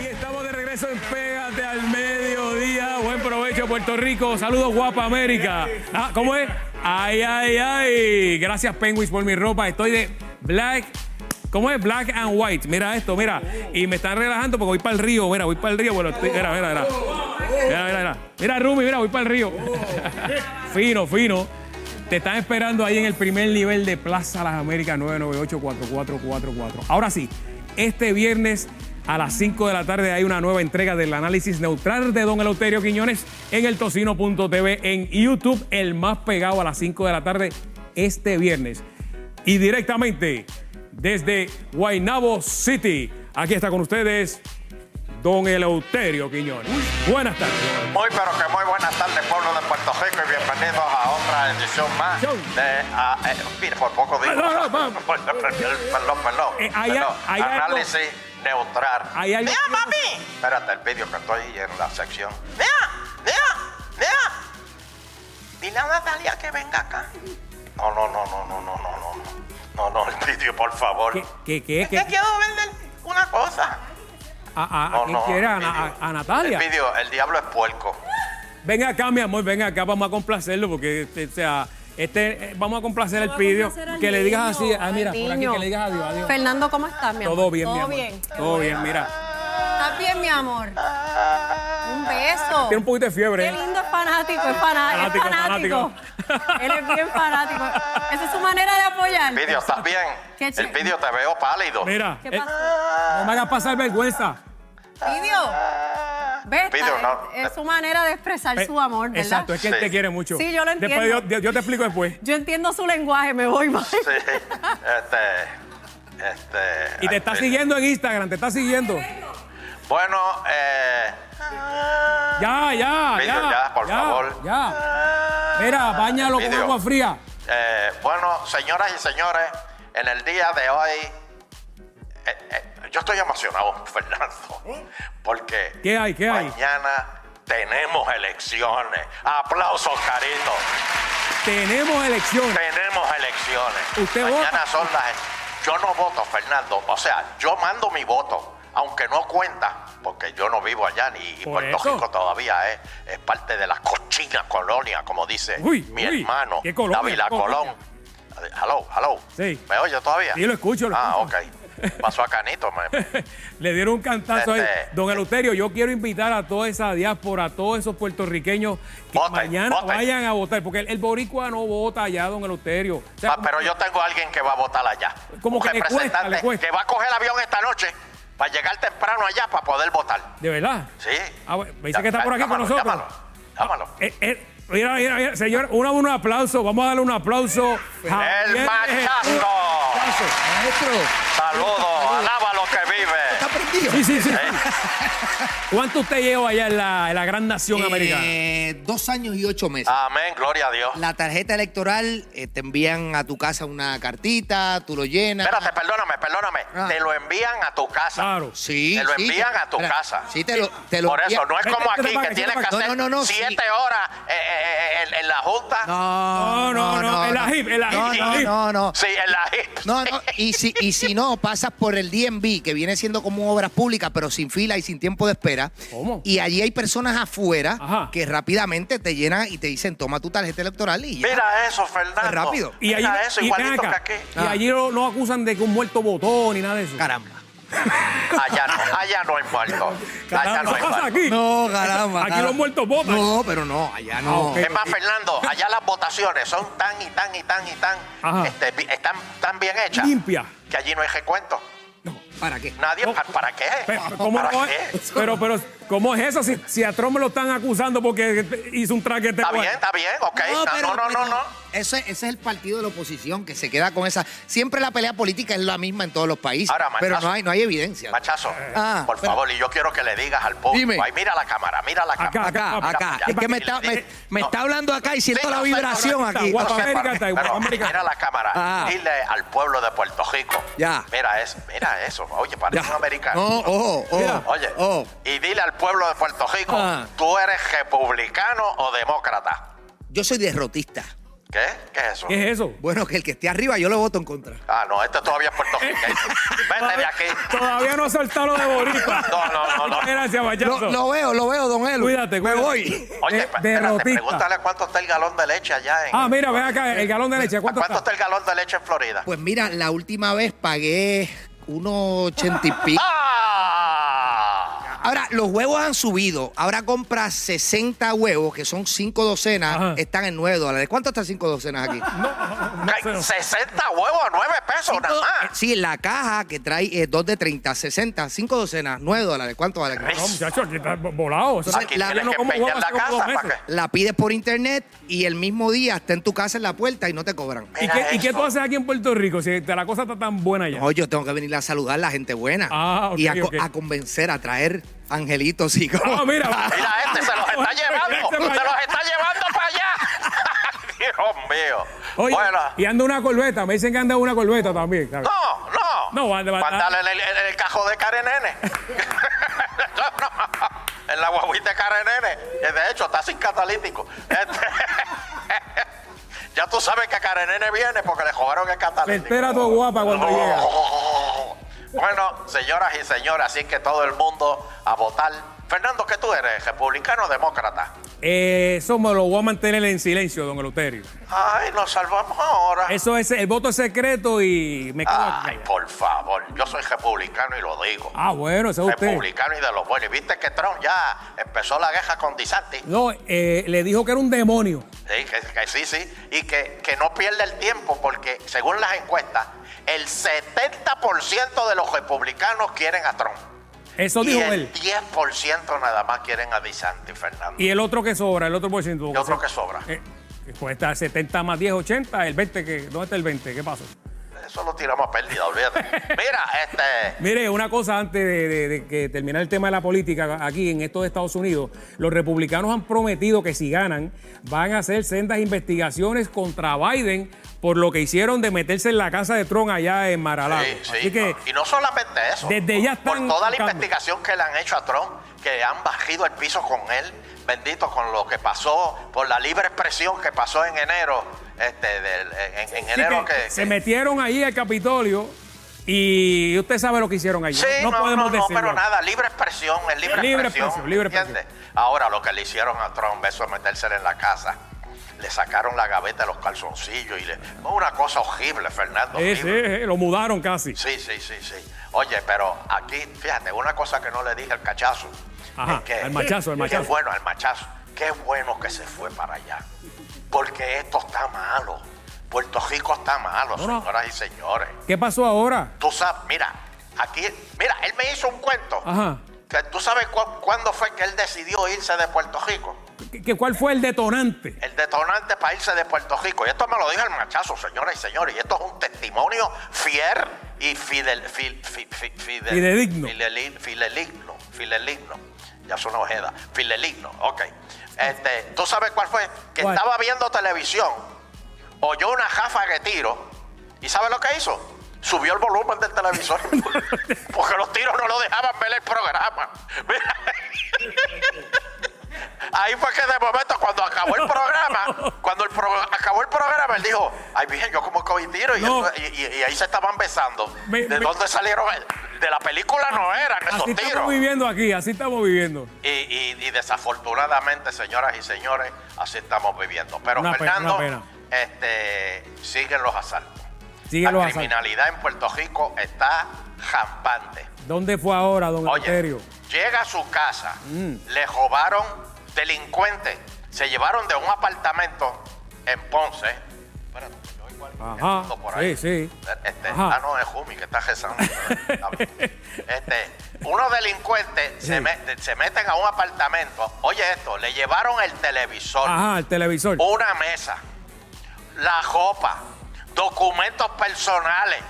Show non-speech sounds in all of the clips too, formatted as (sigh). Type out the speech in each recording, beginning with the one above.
Y estamos de regreso en Pégate al Mediodía. Buen provecho, Puerto Rico. Saludos, guapa América. Ah, ¿Cómo es? Ay, ay, ay. Gracias, Penguins, por mi ropa. Estoy de black. ¿Cómo es? Black and white. Mira esto, mira. Y me están relajando porque voy para el río. Mira, voy para el río. Bueno, mira, mira, mira. Mira, mira, mira. Mira, Rumi, mira, voy para el río. (laughs) fino, fino. Te están esperando ahí en el primer nivel de Plaza Las Américas 998-4444. Ahora sí, este viernes a las 5 de la tarde hay una nueva entrega del análisis neutral de Don Eleuterio Quiñones en el tocino.tv en YouTube, el más pegado a las 5 de la tarde este viernes. Y directamente desde Guaynabo City, aquí está con ustedes Don Eleuterio Quiñones. Buenas tardes. Muy pero que muy buenas tardes pueblo de Puerto Rico y bienvenidos a otra edición más de ah, eh, mira, por poco digo No, no, vamos. (laughs) perdón perdón Eh, perdón. hay neutrar. Ahí hay... ¡Vea, papi! Espérate, el vídeo que estoy en la sección. ¡Vea! ¡Vea! ¡Vea! Dile a Natalia que venga acá. No, no, no, no, no, no, no, no. No, no, el vídeo, por favor. ¿Qué, qué, qué? Es que quiero verle una cosa. ¿A, a, no, ¿a quién no, quiere? A, a, Natalia? El, video, el diablo es puerco. Venga acá, mi amor, venga acá, vamos a complacerlo porque, este, o sea este, eh, vamos a complacer el vídeo. Que le digas así, ah, mira, por aquí, que le digas adiós, adiós. Fernando, ¿cómo estás, mi amor? Todo bien, mi Todo amor. bien. Todo bien, mira. ¿Estás bien, mi amor? Un beso. Tiene un poquito de fiebre. Qué lindo es fanático, es, fana- es Fanático. Él es bien fanático. Esa es su manera de apoyar. vídeo estás bien Qué el chévere. vídeo te veo pálido Mira, ¿Qué eh, pasa? no me hagas pasar vergüenza. Video. ¿Ves? Video, Es- no. Es su manera de expresar Eh, su amor, ¿verdad? Exacto, es que él Sí. te quiere mucho. Sí, yo lo Después entiendo. yo, yo te explico después. Yo entiendo su lenguaje, me voy, bye. Sí, este, este. Y te está siguiendo en Instagram, te está siguiendo. Bueno, eh, Ya, ya, Video, ya. ya, por favor. Ya. Mira, bañalo con agua fría. eh, bueno, señoras y señores, en el día de hoy, eh, eh, yo estoy emocionado, Fernando, porque ¿Qué hay, qué hay? mañana tenemos elecciones. Aplausos, Carito. Tenemos elecciones. Tenemos elecciones. ¿Usted Mañana vota? son las. Yo no voto, Fernando. O sea, yo mando mi voto, aunque no cuenta, porque yo no vivo allá ni Por Puerto eso. Rico todavía es, es parte de la cochina colonia, como dice Uy, mi uy, hermano ¿qué colonia, Dávila qué colonia? Colón. Hello, hello. Sí. ¿Me oye todavía? Sí, lo escucho, lo ah, escucho. ok. Pasó a Canito, me- (laughs) Le dieron un cantazo ahí. Este- Don Eleuterio, yo quiero invitar a toda esa diáspora, a todos esos puertorriqueños que Voten, mañana voten. vayan a votar, porque el, el boricua no vota allá, don Eleuterio. O sea, Ah, pero yo tengo a alguien que va a votar allá. Como Un que le cuesta, representante le cuesta. que va a coger el avión esta noche para llegar temprano allá para poder votar. ¿De verdad? Sí. Ah, bueno, me dice que está por aquí con Llámalo, nosotros. Llámalo, llámalo. Eh, eh, mira, mira, mira, señor, un, un aplauso. Vamos a darle un aplauso. El machazo. Maestro, Saludos, alaba lo que vive. ¿está prendido? Sí, sí, sí. ¿Cuánto usted lleva allá en la, en la gran nación americana? Eh, dos años y ocho meses. Amén, gloria a Dios. La tarjeta electoral eh, te envían a tu casa una cartita, tú lo llenas. Espérate, perdóname, perdóname. Ah. Te lo envían a tu casa. Claro. Sí, Te lo sí, envían a tu espera, casa. Sí, te lo, te lo Por eso, no es como aquí que tienes que hacer No, no, no, sí. siete horas eh, eh, eh, en, en la Junta. No, No, no, no, en la HIP, en la no, HIP, no, no, no. Sí, en la HIP. No, no, y si, y si no, pasas por el DMV, que viene siendo como obras públicas, pero sin fila y sin tiempo de espera. ¿Cómo? Y allí hay personas afuera Ajá. que rápidamente te llenan y te dicen, toma tu tarjeta electoral y ya. Mira eso, Fernando. Es rápido. Y allí, Mira eso, y igualito que aquí. y allí no, no acusan de que un muerto votó ni nada de eso. Caramba. Allá no, allá no hay muerto. Allá no hay ¿qué pasa muerto. aquí? No, caramba. Aquí los muertos votan. No, pero no, allá Ah, no. ok. Es más, Fernando, allá las votaciones son tan y tan y tan y tan, este, están tan bien hechas Limpia. que allí no hay recuento. No, ¿Para qué? Nadie, No. ¿para, para qué? Pero, ¿cómo, ¿Para no qué? pero, pero, ¿cómo es eso? Si, si a Trump me lo están acusando porque hizo un traquete. Está bien, está bien, ok. No, no, no, no. no. Ese, ese es el partido de la oposición que se queda con esa. Siempre la pelea política es la misma en todos los países. Ahora, pero machazo. no hay, no hay evidencia. Machazo, Ah, por favor, y yo quiero que le digas al público. Dime. Ay, mira la cámara, mira la Acá, cámara. Acá, acá. mira, Es que me está, me, me no. está hablando acá y siento Sí, la vibración no, no, aquí. Pero-. Mira la cámara. Ah. Dile al pueblo de Puerto Rico. Ya. Mira eso, mira eso. Oye, parece Ya. un americano. No, ojo, ojo. Oye, Oh. y dile al pueblo de Puerto Rico, Ah. ¿tú eres republicano o demócrata? Yo soy derrotista. ¿Qué? ¿Qué es eso? ¿Qué es eso? Bueno, que el que esté arriba yo lo voto en contra. Ah, no, este todavía es puertorriqueño. (laughs) Vete de aquí. Todavía no ha soltado lo de Boricua. No, no, no, no. Gracias, machazo. Lo, lo veo, lo veo, don Elo. Cuídate, Me voy. Oye, de- pa- espérate, derrotista. pregúntale cuánto está el galón de leche allá en... Ah, mira, ven acá, el galón de leche. ¿Cuánto, ¿Cuánto está? está el galón de leche en Florida? Pues mira, la última vez pagué unos ochenta y pico. ¡Ah! Ahora, los huevos han subido. Ahora compras 60 huevos, que son 5 docenas, Ajá. están en 9 dólares. ¿Cuánto están 5 docenas aquí? No no sé. 60 huevos a 9 pesos nada Cinco- más. Sí, en la caja que trae 2 de 30, 60, 5 docenas, 9 dólares. ¿Cuánto vale? No, muchacho, aquí está volado. Eso Aquí la- tienes no que como empeñar la casa para que... La pides por internet y el mismo día está en tu casa en la puerta y no te cobran. ¿Y qué, ¿Y qué tú haces aquí en Puerto Rico si te- la cosa está tan buena allá? No, yo tengo que venir a saludar a la gente buena. Ah, ok, y a, co- ok. a convencer, a traer angelitos y como... Ah, mira. Mira, este se los está llevando. Este Se los está llevando para allá. (laughs) Dios mío. Oye, bueno. y anda una corbeta. Me dicen que anda una corbeta también. ¿sabes? No, no. No, va- Mándale en el, en el cajón de Karen Nene. (laughs) No, no. En la guaguita de Karen Nene. Eh, De hecho, está sin catalítico. Este- (laughs) ya tú sabes que Karen Nene viene porque le jodaron el Se catalítico. entera tu guapa cuando llega. Bueno, señoras y señores, así que todo el mundo a votar. Fernando, ¿qué tú eres? ¿Republicano o demócrata? Eh, eso me lo voy a mantener en silencio, don Eleuterio. Ay, nos salvamos ahora. Eso es, el voto es secreto y me quedo Ay, por favor. Yo soy republicano y lo digo. Ah, bueno, ese es usted. Republicano y de los buenos. Viste que Trump ya empezó la guerra con DeSantis. No, eh, le dijo que era un demonio. Sí, que, que sí, sí. Y que, que no pierde el tiempo porque, según las encuestas, el 70% de los republicanos quieren a Trump. Eso y dijo el él. 10% nada más quieren a DeSantis, Fernando. Y el otro que sobra, el otro por ciento. ¿Y otro que sobra? Eh, pues está 70 más 10, 80. El 20, que, ¿dónde está el 20? ¿Qué pasó? Eso lo tiramos a pérdida, olvídate. (laughs) Mira, este... Mire, una cosa antes de, de- de que terminar el tema de la política aquí en estos Estados Unidos. Los republicanos han prometido que si ganan, van a hacer sendas investigaciones contra Biden por lo que hicieron de meterse en la casa de Trump allá en Mar-a-Lago. Sí, sí. Así que y no solamente eso. desde ya Por están toda la investigación que le han hecho a Trump, que han bajido el piso con él, bendito con lo que pasó, por la libre expresión que pasó en enero, este, en, enero que que, se que- metieron ahí al Capitolio y usted sabe lo que hicieron allí. Sí, no, no, no, podemos no, decirlo. pero nada, libre expresión, es libre, Libre expresión, expresión, libre ¿entiendes? Ahora lo que le hicieron a Trump, eso es metérsele en la casa. Le sacaron la gaveta de los calzoncillos y le. Una cosa horrible, Fernando. Sí, sí, horrible. sí, lo mudaron casi. Sí, sí, sí, sí. Oye, pero aquí, fíjate, una cosa que no le dije al cachazo. Ajá, es que, al machazo, Qué machazo. bueno, al machazo. Qué bueno que se fue para allá. Porque esto está malo. Puerto Rico está malo, No, no. señoras y señores. ¿Qué pasó ahora? Tú sabes, mira, aquí, mira, él me hizo un cuento. Ajá. ¿Tú sabes cu- cuándo fue que él decidió irse de Puerto Rico? ¿Qué- qué- ¿Cuál fue el detonante? El detonante para irse de Puerto Rico. Y esto me lo dijo el machazo, señoras y señores. Y esto es un testimonio fiel y fidel, fil- fi- fi- fidel- Fidedigno. Fideligno. Fideligno. Ya es una ojeda. Fideligno. Ok. Este, ¿Tú sabes cuál fue? Que ¿Cuál? estaba viendo televisión, oyó una jafa de tiro. ¿Y sabe lo que hizo? Subió el volumen del televisor. (laughs) porque los tiros no lo dejaban ver el programa. Ahí fue que de momento, cuando acabó el programa, cuando el pro- acabó el programa, él dijo, ay, bien, yo como tiro y, No. y- y- y ahí se estaban besando. Me- ¿De me- dónde salieron? De la película no eran esos Así tiros. estamos viviendo aquí, así estamos viviendo. Y, desafortunadamente, señoras y señores, así estamos viviendo. Pero Una Fernando, pena. este, siguen los asaltos. La los asaltos. criminalidad en Puerto Rico está jampante. ¿Dónde fue ahora, don Oye, llega a su casa, Mm. le robaron delincuentes, se llevaron de un apartamento en Ponce. Espérate, yo oigo a alguien Ajá, por ahí. sí, sí. Este, Ajá. ah, no, es Jumi que está rezando. (laughs) Este, unos delincuentes se, Sí. me- se meten a un apartamento. Oye esto, le llevaron el televisor, Ajá, el televisor. una mesa, la ropa, documentos personales,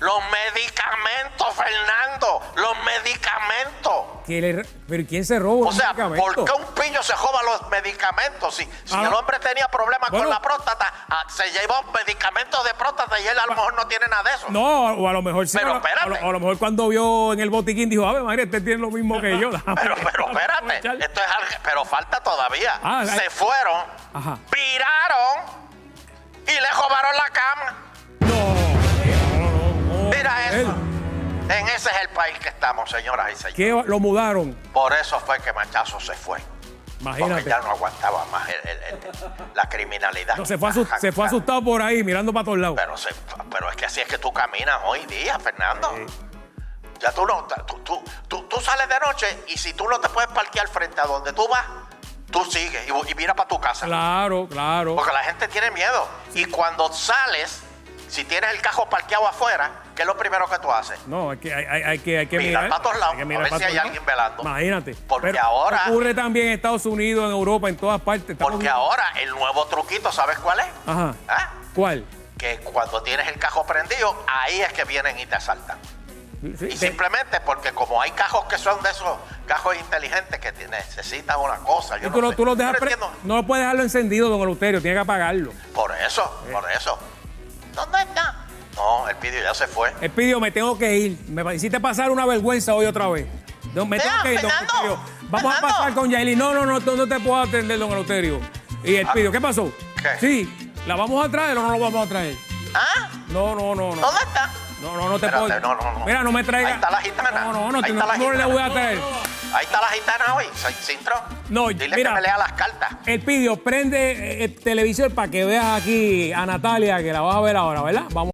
los medicamentos, Fernando, los medicamentos. ¿Quién le- ¿Pero quién se roba O sea? ¿por qué un pillo se roba los medicamentos? Si, si Ah. el hombre tenía problemas Bueno. con la próstata, ah, se llevó medicamentos de próstata y él a lo mejor no tiene nada de eso. No, o a lo mejor sí. Pero a lo- a, espérate. lo, a lo mejor cuando vio en el botiquín dijo, a ver, María, este tiene lo mismo que yo. Pero, pero (laughs) espérate, aprovechar". esto es algo, pero falta todavía. Ah, se fueron, Ajá. viraron y le robaron la cama. Él. En ese es el país que estamos, señoras y señores. ¿Qué lo mudaron? Por eso fue que Machazo se fue. Porque Imagínate. ya no aguantaba más el- el- el- la criminalidad. No, se, fue asu- se fue asustado por ahí, mirando para todos lados. Pero, se- pero es que así es que tú caminas hoy día, Fernando. Ya tú no, tú, tú, tú, tú sales de noche y si tú no te puedes parquear frente a donde tú vas, tú sigues y, y mira para tu casa. Claro, claro. Porque la gente tiene miedo. Y cuando sales, si tienes el cajo parqueado afuera, ¿qué es lo primero que tú haces? No, hay que, hay, hay- que, hay que Mirar mirar. para todos lados, hay que a ver si hay alguien velando. Imagínate. Porque Pero ahora- Ocurre también en Estados Unidos, en Europa, en todas partes. Estados Porque ahora el nuevo truquito, ¿sabes cuál es? Ajá. ¿Ah? ¿Cuál? Que cuando tienes el cajo prendido, ahí es que vienen y te asaltan. Sí, Y te- simplemente porque como hay cajos que son de esos cajos inteligentes que necesitan una cosa. Yo tú, no lo, tú lo dejas no no puedes dejarlo encendido, don Eleuterio, tiene que apagarlo. Por eso, por eso. ¿Dónde está? No, el pidió ya se fue. Espidio, me tengo que ir. Me hiciste pasar una vergüenza hoy otra vez. No, me tengo que ir, don Eleuterio. Vamos a pasar con Yailin. No, no, no, no, no te puedo atender, don Eleuterio. Y el pidio, ¿qué pasó? Ah. ¿Qué? Sí, ¿la vamos a traer o no la vamos a traer? ¿Ah? No, no, no, no. ¿Dónde está? No, no, no te Espérate, puedo. no, no, no. Mira, no me traigas. Ahí está la gitana. No, no, no, Ahí está no, la no le voy a traer. Ahí está la gitana hoy, Cintro. No, Dile mira. que me lea las cartas. El pidio, prende eh, el televisor para que veas aquí a Natalia, que la vas a ver ahora, ¿verdad? Vamos.